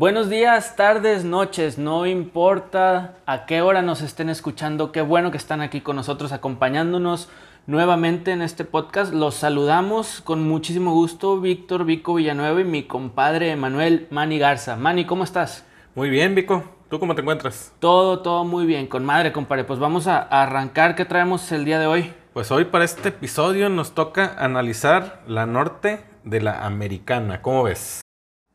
Buenos días, tardes, noches, no importa a qué hora nos estén escuchando, qué bueno que están aquí con nosotros acompañándonos nuevamente en este podcast. Los saludamos con muchísimo gusto, Víctor Vico Villanueva y mi compadre Manuel Mani Garza. Mani, ¿cómo estás? Muy bien, Vico. ¿Tú cómo te encuentras? Todo, todo muy bien, con madre, compadre. Pues vamos a arrancar. ¿Qué traemos el día de hoy? Pues hoy para este episodio nos toca analizar la norte de la americana. ¿Cómo ves?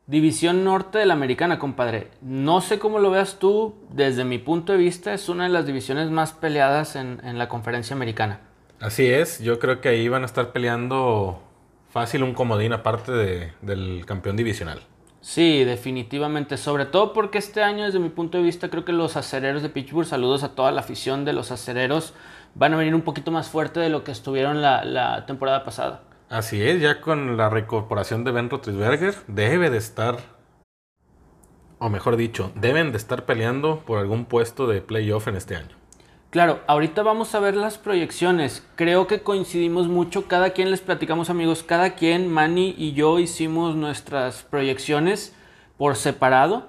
División Norte de la Americana, compadre. No sé cómo lo veas tú, desde mi punto de vista es una de las divisiones más peleadas en, la conferencia americana. Así es, yo creo que ahí van a estar peleando fácil un comodín aparte del campeón divisional. Sí, definitivamente, sobre todo porque este año desde mi punto de vista creo que los acereros de Pittsburgh, saludos a toda la afición de los acereros, van a venir un poquito más fuerte de lo que estuvieron la temporada pasada. Así es, ya con la reincorporación de Ben Roethlisberger, debe de estar, o mejor dicho, deben de estar peleando por algún puesto de playoff en este año. Claro, ahorita vamos a ver las proyecciones. Creo que coincidimos mucho, cada quien les platicamos amigos, cada quien, Manny y yo hicimos nuestras proyecciones por separado.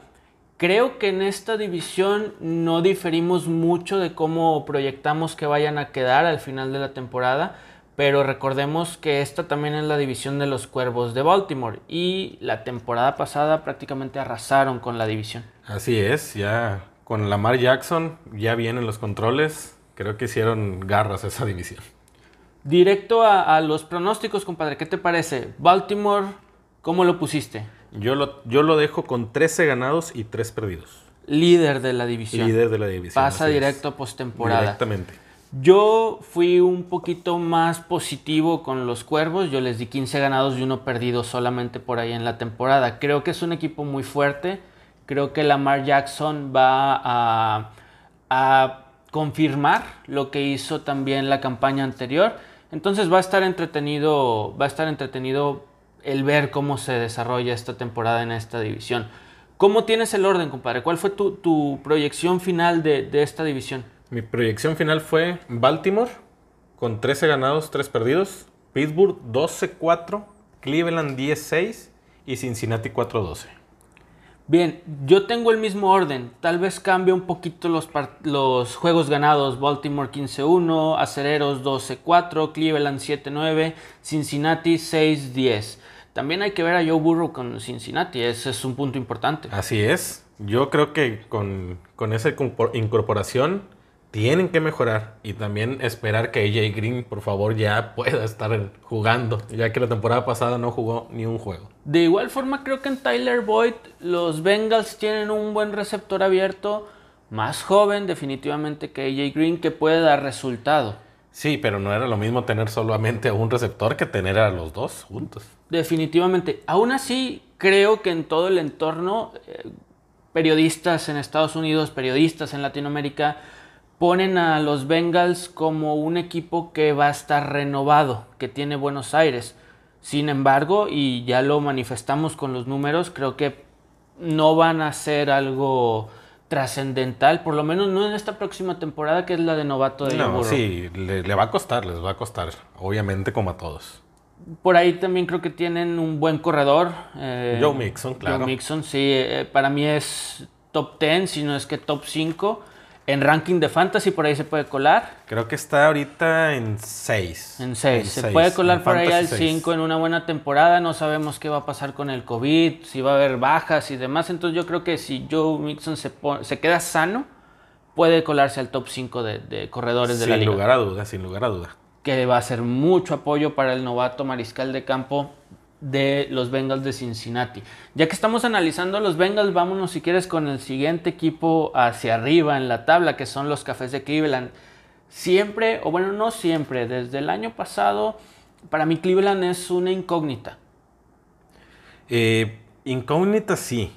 Creo que en esta división no diferimos mucho de cómo proyectamos que vayan a quedar al final de la temporada pero recordemos que esta también es la división de los Cuervos de Baltimore y la temporada pasada prácticamente arrasaron con la división. Así es, ya con Lamar Jackson ya vienen los controles, creo que hicieron garras esa división. Directo a, los pronósticos, compadre, ¿qué te parece? Baltimore, ¿cómo lo pusiste? Yo lo, yo lo dejo con 13 ganados y 3 perdidos. Líder de la división. Líder de la división. Pasa directo a postemporada. Directamente. Yo fui un poquito más positivo con los Cuervos, yo les di 15 ganados y uno perdido solamente por ahí en la temporada. Creo que es un equipo muy fuerte, creo que Lamar Jackson va a, confirmar lo que hizo también la campaña anterior. Entonces va a estar entretenido, va a estar entretenido el ver cómo se desarrolla esta temporada en esta división. ¿Cómo tienes el orden, compadre? ¿Cuál fue tu, proyección final de esta división? Mi proyección final fue Baltimore con 13 ganados, 3 perdidos, Pittsburgh 12-4, Cleveland 10-6 y Cincinnati 4-12. Bien, yo tengo el mismo orden. Tal vez cambie un poquito los, los juegos ganados. Baltimore 15-1, Acereros 12-4, Cleveland 7-9, Cincinnati 6-10. También hay que ver a Joe Burrow con Cincinnati. Ese es un punto importante. Así es. Yo creo que con, con esa incorporación tienen que mejorar y también esperar que AJ Green, por favor, ya pueda estar jugando, ya que la temporada pasada no jugó ni un juego. De igual forma, creo que en Tyler Boyd los Bengals tienen un buen receptor abierto, más joven definitivamente que AJ Green, que puede dar resultado. Sí, pero no era lo mismo tener solamente a un receptor que tener a los dos juntos. Definitivamente. Aún así, creo que en todo el entorno, eh, periodistas en Estados Unidos, periodistas en Latinoamérica, ponen a los Bengals como un equipo que va a estar renovado, que tiene Buenos Aires. Sin embargo, y ya lo manifestamos con los números, creo que no van a ser algo trascendental, por lo menos no en esta próxima temporada que es la de novato de No, sí, le, va a costar, les va a costar, obviamente como a todos. Por ahí también creo que tienen un buen corredor. Eh, Joe Mixon, claro. Joe Mixon, sí, eh, para mí es top 10, si no es que top 5. En ranking de fantasy por ahí se puede colar. Creo que está ahorita en 6. En 6. Se puede colar por ahí al 5 en una buena temporada. No sabemos qué va a pasar con el COVID, si va a haber bajas y demás. Entonces yo creo que si Joe Mixon se, se queda sano, puede colarse al top 5 de, corredores de la liga. Sin lugar a duda, sin lugar a duda. Que va a ser mucho apoyo para el novato mariscal de campo de los Bengals de Cincinnati. Ya que estamos analizando los Bengals, vámonos si quieres con el siguiente equipo hacia arriba en la tabla, que son los Cafés de Cleveland. Siempre, o bueno, no siempre, desde el año pasado, para mí Cleveland es una incógnita. Eh, incógnita sí.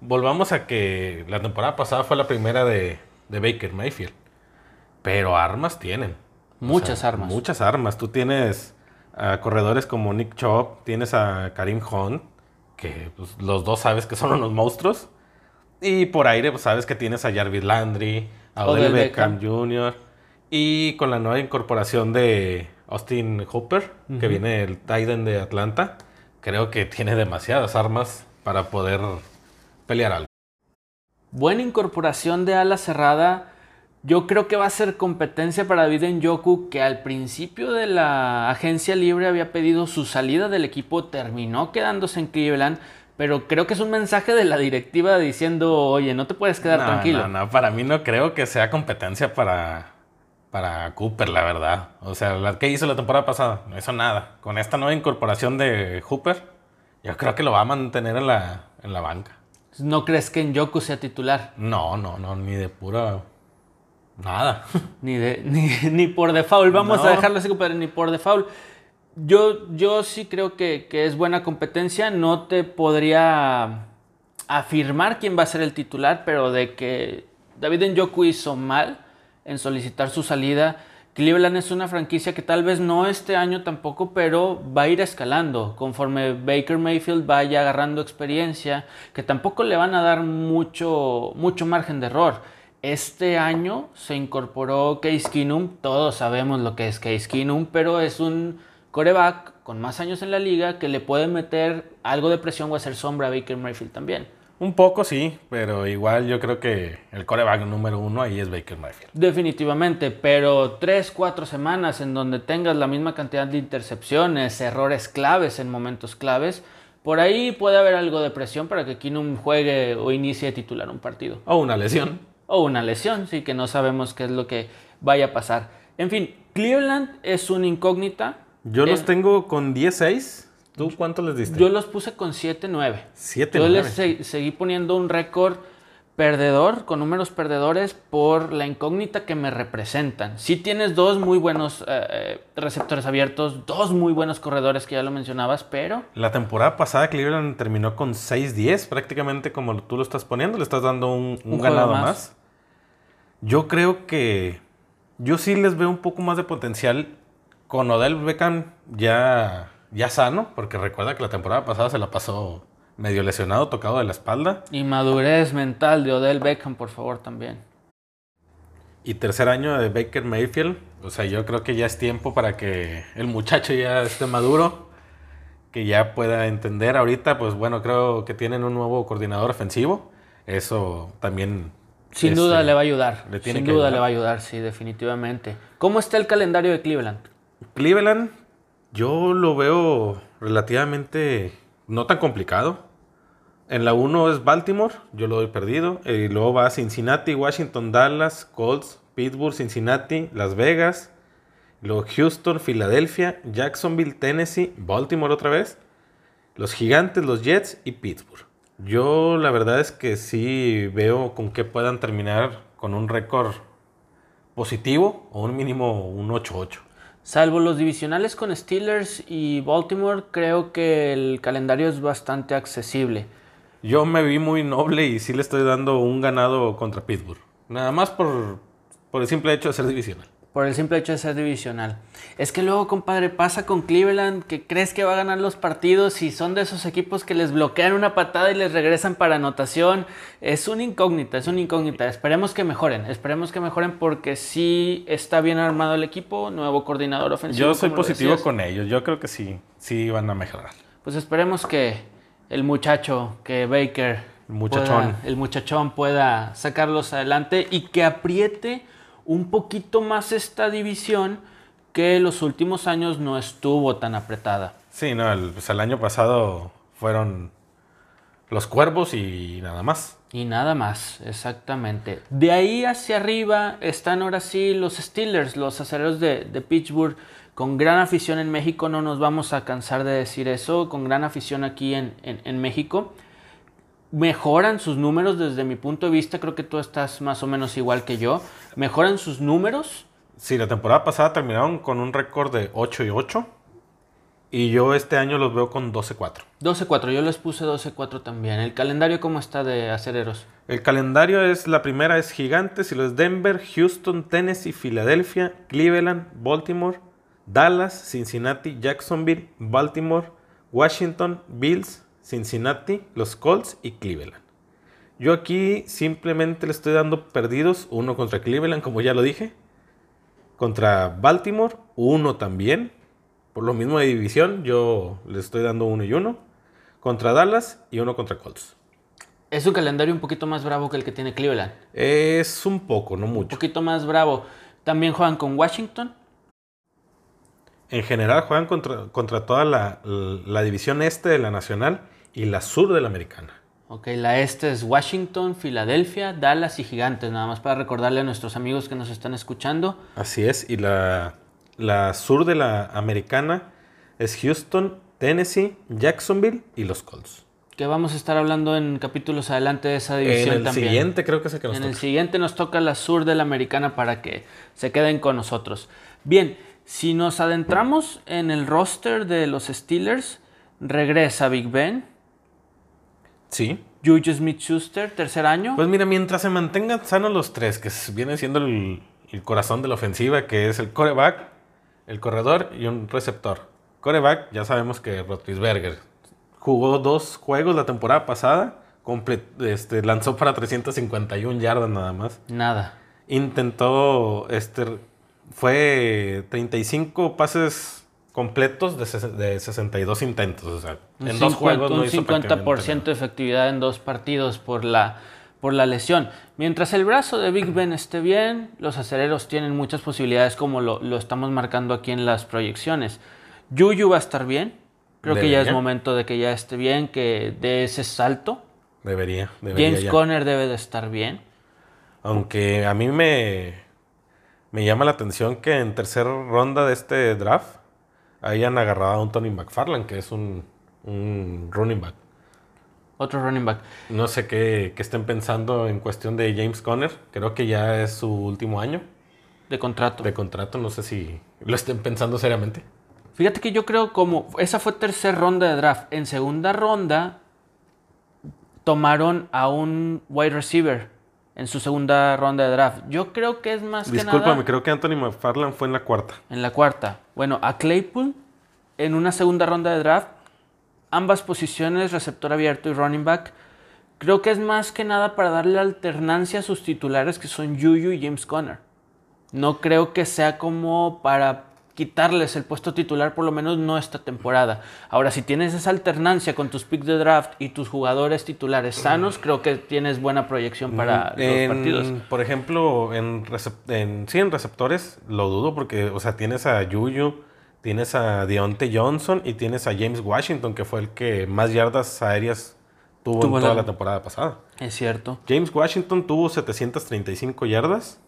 Volvamos a que la temporada pasada fue la primera de, Baker Mayfield. Pero armas tienen. Muchas armas. Muchas armas. Tú tienes a corredores como Nick Chop, tienes a Karim Hunt, que pues, los dos sabes que son unos monstruos. Y por aire pues, sabes que tienes a Jarvis Landry, a Odell Beckham, Jr. Y con la nueva incorporación de Austin Hooper, que viene el Titan de Atlanta, creo que tiene demasiadas armas para poder pelear algo. Buena incorporación de ala cerrada. Yo creo que va a ser competencia para David Njoku, que al principio de la agencia libre había pedido su salida del equipo, terminó quedándose en Cleveland, pero creo que es un mensaje de la directiva diciendo, oye, no te puedes quedar No, tranquilo. No, no, para mí no creo que sea competencia para, para Cooper, la verdad. O sea, la que hizo la temporada pasada, no hizo nada. Con esta nueva incorporación de Hooper, yo creo que lo va a mantener en la, en la banca. ¿No crees que Njoku sea titular? No, no, no, ni de pura. Nada. Ni, de, ni, ni por default, vamos No. a dejarlo así, compadre, ni por default. Yo, yo sí creo que, que es buena competencia, no te podría afirmar quién va a ser el titular, pero de que David Njoku hizo mal en solicitar su salida. Cleveland es una franquicia que tal vez no este año tampoco, pero va a ir escalando conforme Baker Mayfield vaya agarrando experiencia, que tampoco le van a dar mucho, mucho margen de error. Este año se incorporó Case Keenum, todos sabemos lo que es Case Keenum, pero es un coreback con más años en la liga que le puede meter algo de presión o hacer sombra a Baker Mayfield también. Un poco sí, pero igual yo creo que el coreback número uno ahí es Baker Mayfield. Definitivamente, pero tres, cuatro semanas en donde tengas la misma cantidad de intercepciones, errores claves en momentos claves, por ahí puede haber algo de presión para que Keenum juegue o inicie titular un partido. O una lesión. O una lesión, sí, que no sabemos qué es lo que vaya a pasar. En fin, Cleveland es una incógnita. Yo los tengo con 10-6. ¿Tú cuánto les diste? Yo los puse con 7-9. 7 Yo les se- seguí poniendo un récord perdedor, con números perdedores, por la incógnita que me representan. Si tienes dos muy buenos eh, eh, receptores abiertos, dos muy buenos corredores que ya lo mencionabas, pero La temporada pasada Cleveland terminó con 6-10, prácticamente como tú lo estás poniendo, le estás dando un, un Un juego ganado más. más. Yo creo que yo sí les veo un poco más de potencial con Odell Beckham ya, ya sano, porque recuerda que la temporada pasada se la pasó medio lesionado, tocado de la espalda. y madurez mental de Odell Beckham, por favor, también. Y tercer año de Baker Mayfield, o sea, yo creo que ya es tiempo para que el muchacho ya esté maduro, que ya pueda entender ahorita, pues bueno, creo que tienen un nuevo coordinador ofensivo, eso también... Sin este, duda le va a ayudar. le tiene Sin que duda ayudar. le va a ayudar, sí, definitivamente. ¿Cómo está el calendario de Cleveland? Cleveland, yo lo veo relativamente no tan complicado. En la 1 es Baltimore, yo lo doy perdido. Y luego va Cincinnati, Washington, Dallas, Colts, Pittsburgh, Cincinnati, Las Vegas. Luego Houston, Filadelfia, Jacksonville, Tennessee, Baltimore otra vez. Los Gigantes, los Jets y Pittsburgh. Yo la verdad es que sí veo con que puedan terminar con un récord positivo o un mínimo un 8-8. Salvo los divisionales con Steelers y Baltimore, creo que el calendario es bastante accesible. Yo me vi muy noble y sí le estoy dando un ganado contra Pittsburgh. Nada más por, por el simple hecho de ser divisional. Por el simple hecho de ser divisional. Es que luego, compadre, pasa con Cleveland que crees que va a ganar los partidos y son de esos equipos que les bloquean una patada y les regresan para anotación. Es una incógnita, es una incógnita. Esperemos que mejoren, esperemos que mejoren porque sí está bien armado el equipo, nuevo coordinador ofensivo. Yo soy positivo decías. con ellos. Yo creo que sí, sí van a mejorar. Pues esperemos que el muchacho, que Baker, El muchachón. pueda- el muchachón pueda sacarlos adelante y que apriete un poquito más esta división que los últimos años no estuvo tan apretada. Sí, no, el, pues el año pasado fueron los cuervos y nada más. Y nada más, exactamente. De ahí hacia arriba están ahora sí los Steelers, los acereros de, de Pittsburgh, con gran afición en México, no nos vamos a cansar de decir eso, con gran afición aquí en, en- en México. Mejoran sus números desde mi punto de vista, creo que tú estás más o menos igual que yo. Mejoran sus números, Sí, la temporada pasada terminaron con un récord de 8 y 8. Y yo este año los veo con 12-4. 12-4, yo les puse 12-4 también. ¿El calendario cómo está de acereros? El calendario es, la primera es Gigantes y lo es Denver, Houston, Tennessee, Filadelfia, Cleveland, Baltimore, Dallas, Cincinnati, Jacksonville, Baltimore, Washington, Bills, Cincinnati, los Colts y Cleveland. Yo aquí simplemente le estoy dando perdidos, uno contra Cleveland, como ya lo dije, contra Baltimore, uno también, por lo mismo de división, yo le estoy dando uno y uno, contra Dallas y uno contra Colts. Es un calendario un poquito más bravo que el que tiene Cleveland. Es un poco, no Un mucho. poquito más bravo. También juegan con Washington. En general juegan contra, contra toda la, la división este de la nacional y la sur de la americana. Ok, la este es Washington, Filadelfia, Dallas y Gigantes. Nada más para recordarle a nuestros amigos que nos están escuchando. Así es, y la, la sur de la americana es Houston, Tennessee, Jacksonville y los Colts. Que vamos a estar hablando en capítulos adelante de esa En división el también. siguiente creo que es el que nos En el siguiente nos toca la sur de la americana para que se queden con nosotros. Bien, si nos adentramos en el roster de los Steelers, regresa Big Ben, Sí. Juju Smith-Schuster, tercer año. Pues mira, mientras se mantengan sanos los tres, que viene siendo el, el corazón de la ofensiva, que es el coreback, el corredor y un receptor. Coreback, ya sabemos que Roethlisberger jugó dos juegos la temporada pasada, este, lanzó para 351 yardas nada más. Nada. Intentó, este, fue 35 pases completos de, ses- de 62 intentos. O sea, Un en dos 50, juegos no un hizo 50% prácticamente de efectividad en dos partidos por la, por la lesión. Mientras el brazo de Big Ben esté bien, los aceleros tienen muchas posibilidades como lo, lo estamos marcando aquí en las proyecciones. Juju va a estar bien. Creo que ya es momento de que ya esté bien, que dé ese salto. Debería, debería James ya. Conner debe de estar bien. Aunque a mí me, me llama la atención que en tercera ronda de este draft hayan agarrado a un Tony McFarland, que es un, un running back. Otro running back. No sé qué, qué estén pensando en cuestión de James Conner. Creo que ya es su último año de contrato. de contrato. No sé si lo estén pensando seriamente. Fíjate que yo creo como esa fue tercera ronda de draft. En segunda ronda tomaron a un wide receiver en su segunda ronda de draft. Yo creo que es más que Discúlpame, nada creo que Anthony McFarland fue en la cuarta. en la cuarta. Bueno, a Claypool en una segunda ronda de draft, ambas posiciones, receptor abierto y running back. Creo que es más que nada para darle alternancia a sus titulares que son Juju y James Conner. No creo que sea como para quitarles el puesto titular, por lo menos no esta temporada. Ahora, si tienes esa alternancia con tus picks de draft y tus jugadores titulares sanos, creo que tienes buena proyección para los partidos. Por ejemplo, en, en- sí, en receptores lo dudo porque, o sea, tienes a Juju, tienes a Deontay Johnson y tienes a James Washington, que fue el que más yardas aéreas tuvo, Tuvo en toda la- la temporada pasada. Es cierto. James Washington tuvo 735 yardas,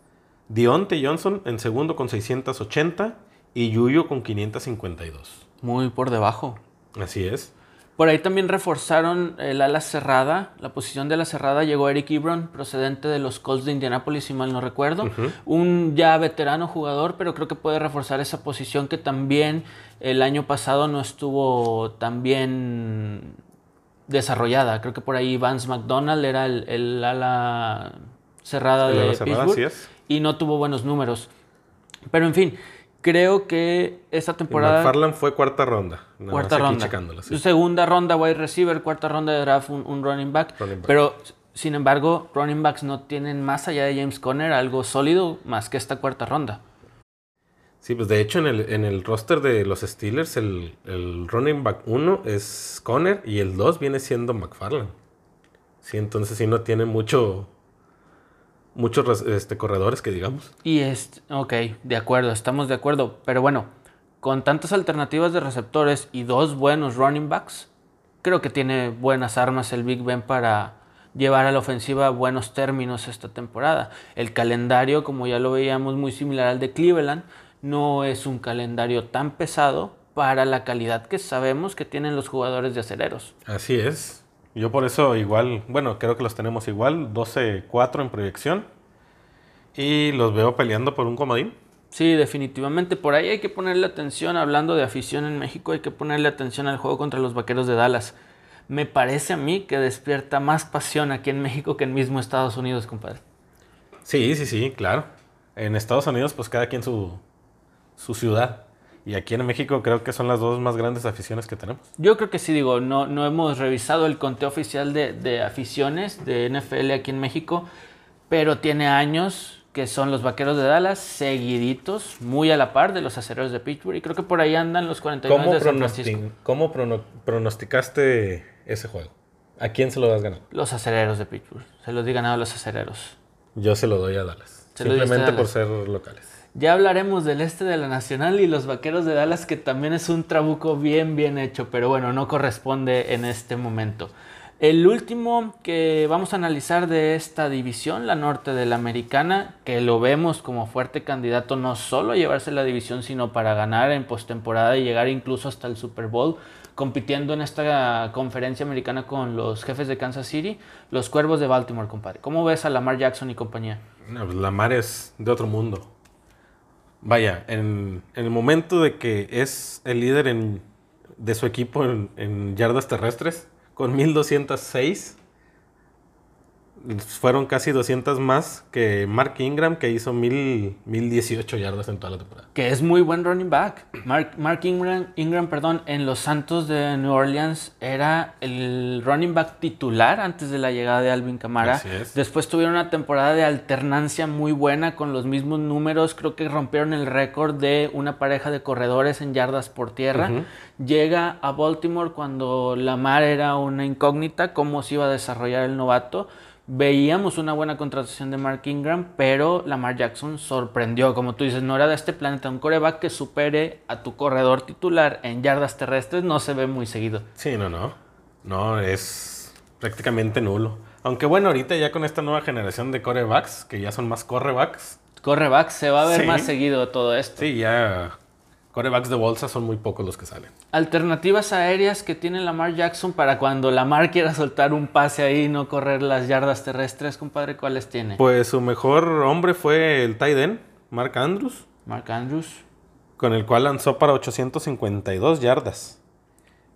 Deontay Johnson en segundo con 680 y Juju con 552. Muy por debajo. Así es. Por ahí también reforzaron el ala cerrada. La posición de la cerrada llegó Eric Ebron, procedente de los Colts de Indianapolis, si mal no recuerdo. Un ya veterano jugador, pero creo que puede reforzar esa posición que también el año pasado no estuvo tan bien desarrollada. Creo que por ahí Vance McDonald era el, el ala cerrada El de ala cerrada, Pittsburgh así es. y no tuvo buenos números. Pero en fin, creo que esta temporada... McFarland fue cuarta ronda. Nada Cuarta más aquí ronda. sí. Segunda ronda wide receiver, cuarta ronda de draft un, un running, back. Running back. Pero sin embargo, running backs no tienen más allá de James Conner algo sólido más que esta cuarta ronda. Sí, pues de hecho en el, en el roster de los Steelers el, el running back 1 es Conner y el 2 viene siendo McFarland. Sí, entonces sí no tiene mucho muchos este, corredores que digamos. Y es, ok, de acuerdo, estamos de acuerdo. Pero bueno, con tantas alternativas de receptores y dos buenos running backs, creo que tiene buenas armas el Big Ben para llevar a la ofensiva a buenos términos esta temporada. El calendario, como ya lo veíamos, muy similar al de Cleveland, no es un calendario tan pesado para la calidad que sabemos que tienen los jugadores de aceleros. Así es. Yo por eso igual, bueno, creo que los tenemos igual, 12-4 en proyección. Y los veo peleando por un comodín. Sí, definitivamente. Por ahí hay que ponerle atención, hablando de afición en México, hay que ponerle atención al juego contra los Vaqueros de Dallas. Me parece a mí que despierta más pasión aquí en México que en mismo Estados Unidos, compadre. Sí, sí, sí, claro. En Estados Unidos pues cada quien su, su ciudad. Y aquí en México creo que son las dos más grandes aficiones que tenemos. Yo creo que sí, digo, no, no hemos revisado el conteo oficial de, de aficiones de NFL aquí en México, pero tiene años que son los Vaqueros de Dallas, seguiditos, muy a la par de los acereros de Pittsburgh, y creo que por ahí andan los 49 ¿Cómo, de San Francisco. cómo prono- pronosticaste ese juego? ¿A quién se lo das ganado? Los acereros de Pittsburgh. Se los di ganado a los acereros. Yo se lo doy a Dallas. A simplemente por ser locales. Ya hablaremos del este de la Nacional y los Vaqueros de Dallas, que también es un trabuco bien, bien hecho, pero bueno, no corresponde en este momento. El último que vamos a analizar de esta división, la norte de la americana, que lo vemos como fuerte candidato no solo a llevarse la división, sino para ganar en postemporada y llegar incluso hasta el Super Bowl, compitiendo en esta conferencia americana con los jefes de Kansas City, los Cuervos de Baltimore, compadre. ¿Cómo ves a Lamar Jackson y compañía? Pues Lamar es de otro mundo. Vaya, en, el momento de que es el líder en- de su equipo en, en yardas terrestres, con 1206, fueron casi 200 más que Mark Ingram, que hizo 1000, 1018 yardas en toda la temporada. Que es muy buen running back. Mark, Mark Ingram, Ingram, perdón, en los Santos de New Orleans era el running back titular antes de la llegada de Alvin Kamara. Así es. Después tuvieron una temporada de alternancia muy buena con los mismos números. Creo que rompieron el récord de una pareja de corredores en yardas por tierra. Llega a Baltimore cuando Lamar era una incógnita, cómo se iba a desarrollar el novato. Veíamos una buena contratación de Mark Ingram, pero Lamar Jackson sorprendió. Como tú dices, no era de este planeta. Un coreback que supere a tu corredor titular en yardas terrestres no se ve muy seguido. Sí, no, no. No, es prácticamente nulo. Aunque bueno, ahorita ya con esta nueva generación de corebacks, que ya son más correbacks, Coreback se va a ver Sí. más seguido todo esto. sí, ya corebacks de bolsa son muy pocos los que salen. Alternativas aéreas que tiene Lamar Jackson para cuando Lamar quiera soltar un pase ahí y no correr las yardas terrestres, compadre, ¿cuáles tiene? Pues su mejor hombre fue el tight end, Mark Andrews, Mark Andrews. con el cual lanzó para 852 yardas.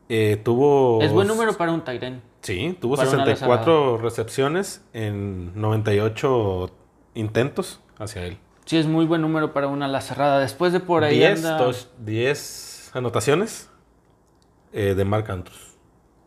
Eh, tuvo... Es buen número para un Tyren. Sí, tuvo Para una ala 64 recepciones en 98 intentos hacia él. Sí, es muy buen número para una ala cerrada. Después de por ahí 10, anda tos- 10 anotaciones eh, de Mark Andrews.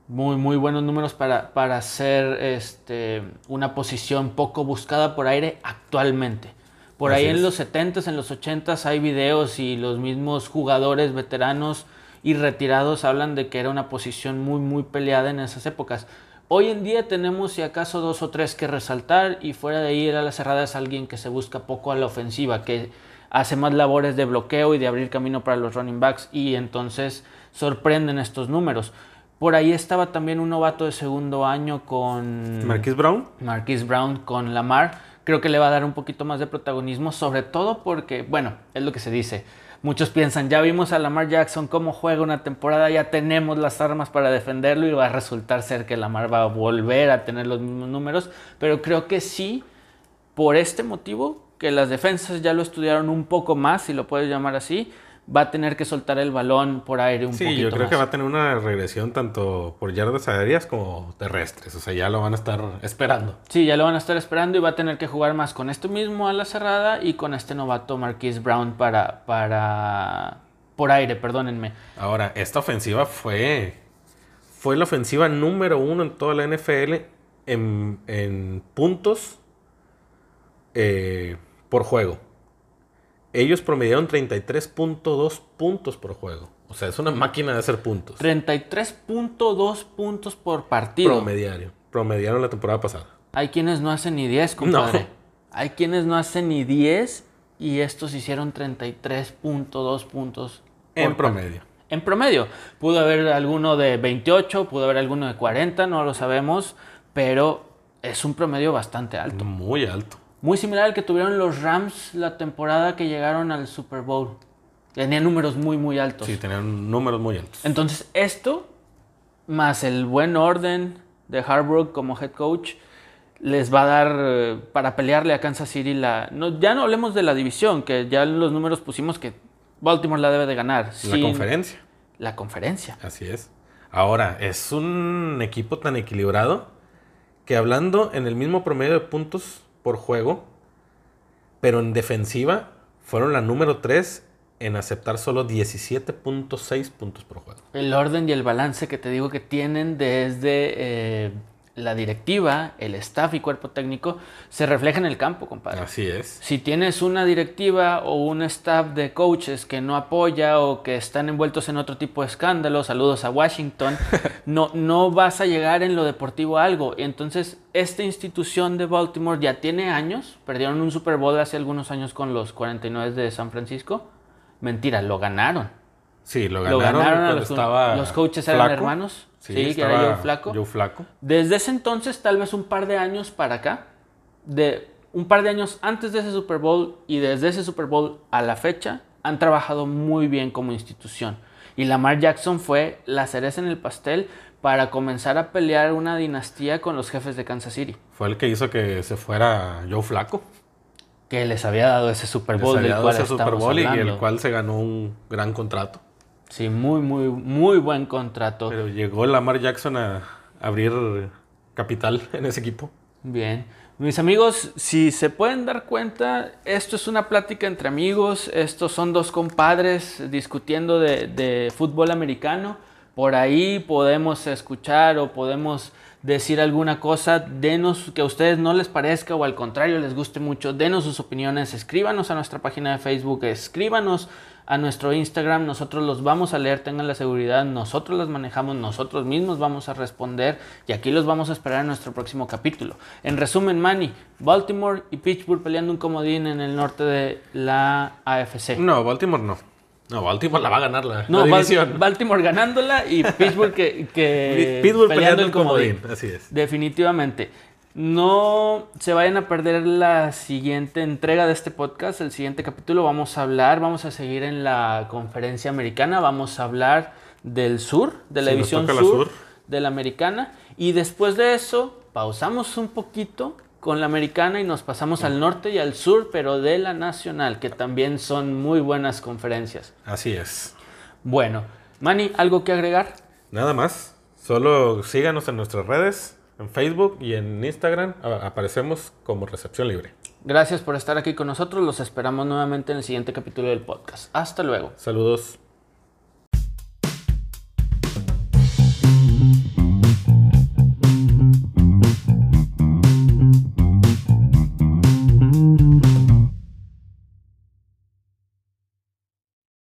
muy, muy buenos números para, para ser este, una posición poco buscada por aire actualmente. Por Así ahí en es. los 70s, en los 80s hay videos y los mismos jugadores veteranos y retirados hablan de que era una posición muy, muy peleada en esas épocas. Hoy en día tenemos si acaso dos o tres que resaltar y fuera de ahí el ala cerrada es alguien que se busca poco a la ofensiva, que hace más labores de bloqueo y de abrir camino para los running backs y entonces sorprenden estos números. Por ahí estaba también un novato de segundo año con Marquis Brown. Marquise Brown con Lamar. Creo que le va a dar un poquito más de protagonismo, sobre todo porque, bueno, es lo que se dice. Muchos piensan, ya vimos a Lamar Jackson cómo juega una temporada, ya tenemos las armas para defenderlo y va a resultar ser que Lamar va a volver a tener los mismos números, pero creo que sí, por este motivo, que las defensas ya lo estudiaron un poco más, si lo puedes llamar así, va a tener que soltar el balón por aire un Sí, poquito yo creo más. que va a tener una regresión tanto por yardas aéreas como terrestres. O sea, ya lo van a estar esperando. Sí, ya lo van a estar esperando y va a tener que jugar más con este mismo a la cerrada y con este novato Marquise Brown para, para por aire, perdónenme. Ahora, esta ofensiva fue, fue la ofensiva número uno en toda la NFL en, en puntos eh, por juego. Ellos promediaron 33.2 puntos por juego. O sea, es una máquina de hacer puntos. 33.2 puntos por partido. Promediario. Promediaron la temporada pasada. Hay quienes no hacen ni 10, compadre. No. Hay quienes no hacen ni 10 y estos hicieron 33.2 puntos. En promedio. En promedio. Pudo haber alguno de 28, pudo haber alguno de 40, no lo sabemos, pero es un promedio bastante alto. Muy alto. Muy similar al que tuvieron los Rams la temporada que llegaron al Super Bowl. Tenían números muy, muy altos. Sí, tenían números muy altos. Entonces, esto, más el buen orden de Harbaugh como head coach, les va a dar eh, para pelearle a Kansas City la... No, ya no hablemos de la división, que ya en los números pusimos que Baltimore la debe de ganar. La conferencia. La conferencia. Así es. Ahora, es un equipo tan equilibrado que hablando en el mismo promedio de puntos por juego, pero en defensiva fueron la número 3 en aceptar solo 17.6 puntos por juego. El orden y el balance que te digo que tienen desde eh, la directiva, el staff y cuerpo técnico se refleja en el campo, compadre. Así es. Si tienes una directiva o un staff de coaches que no apoya o que están envueltos en otro tipo de escándalos, saludos a Washington, no, no vas a llegar en lo deportivo a algo. Entonces, esta institución de Baltimore ya tiene años, perdieron un Super Bowl hace algunos años con los 49 de San Francisco. Mentira, lo ganaron. Sí, lo Lo ganaron, cuando los, estaba los coaches eran Flaco. hermanos. Sí, que estaba era Joe Flaco. Joe Flaco. Desde ese entonces, tal vez un par de años para acá, de un par de años antes de ese Super Bowl y desde ese Super Bowl a la fecha, han trabajado muy bien como institución. Y Lamar Jackson fue la cereza en el pastel para comenzar a pelear una dinastía con los jefes de Kansas City, Fue el que hizo que se fuera Joe Flaco. que les había dado ese Super Les Bowl había del dado cual ese Super Bowl y el cual se ganó un gran contrato. Sí, muy, muy, muy buen contrato. Pero llegó Lamar Jackson a abrir capital en ese equipo. Bien. Mis amigos, si se pueden dar cuenta, esto es una plática entre amigos, estos son dos compadres discutiendo de, de fútbol americano. Por ahí podemos escuchar o podemos decir alguna cosa, denos que a ustedes no les parezca o al contrario les guste mucho, denos sus opiniones, escríbanos a nuestra página de Facebook, escríbanos a nuestro Instagram, nosotros los vamos a leer, tengan la seguridad, nosotros las manejamos, nosotros mismos vamos a responder y aquí los vamos a esperar en nuestro próximo capítulo. En resumen, Manny, Baltimore y Pittsburgh peleando un comodín en el norte de la AFC. No, Baltimore no. No, Baltimore la va a ganar la, No, la división. Baltimore ganándola y Pittsburgh que, que Pittsburgh peleando el comodín. Así es. Definitivamente. No se vayan a perder la siguiente entrega de este podcast, el siguiente capítulo. Vamos a hablar, vamos a seguir en la conferencia americana, vamos a hablar del sur, de la Sí, división sur. de la americana. Y después de eso, pausamos un poquito con la americana y nos pasamos al norte y al sur, pero de la nacional, que también son muy buenas conferencias. Así es. Bueno, Manny, ¿algo que agregar? Nada más. Solo síganos en nuestras redes, en Facebook y en Instagram. Aparecemos como Recepción Libre. Gracias por estar aquí con nosotros. Los esperamos nuevamente en el siguiente capítulo del podcast. Hasta luego. Saludos.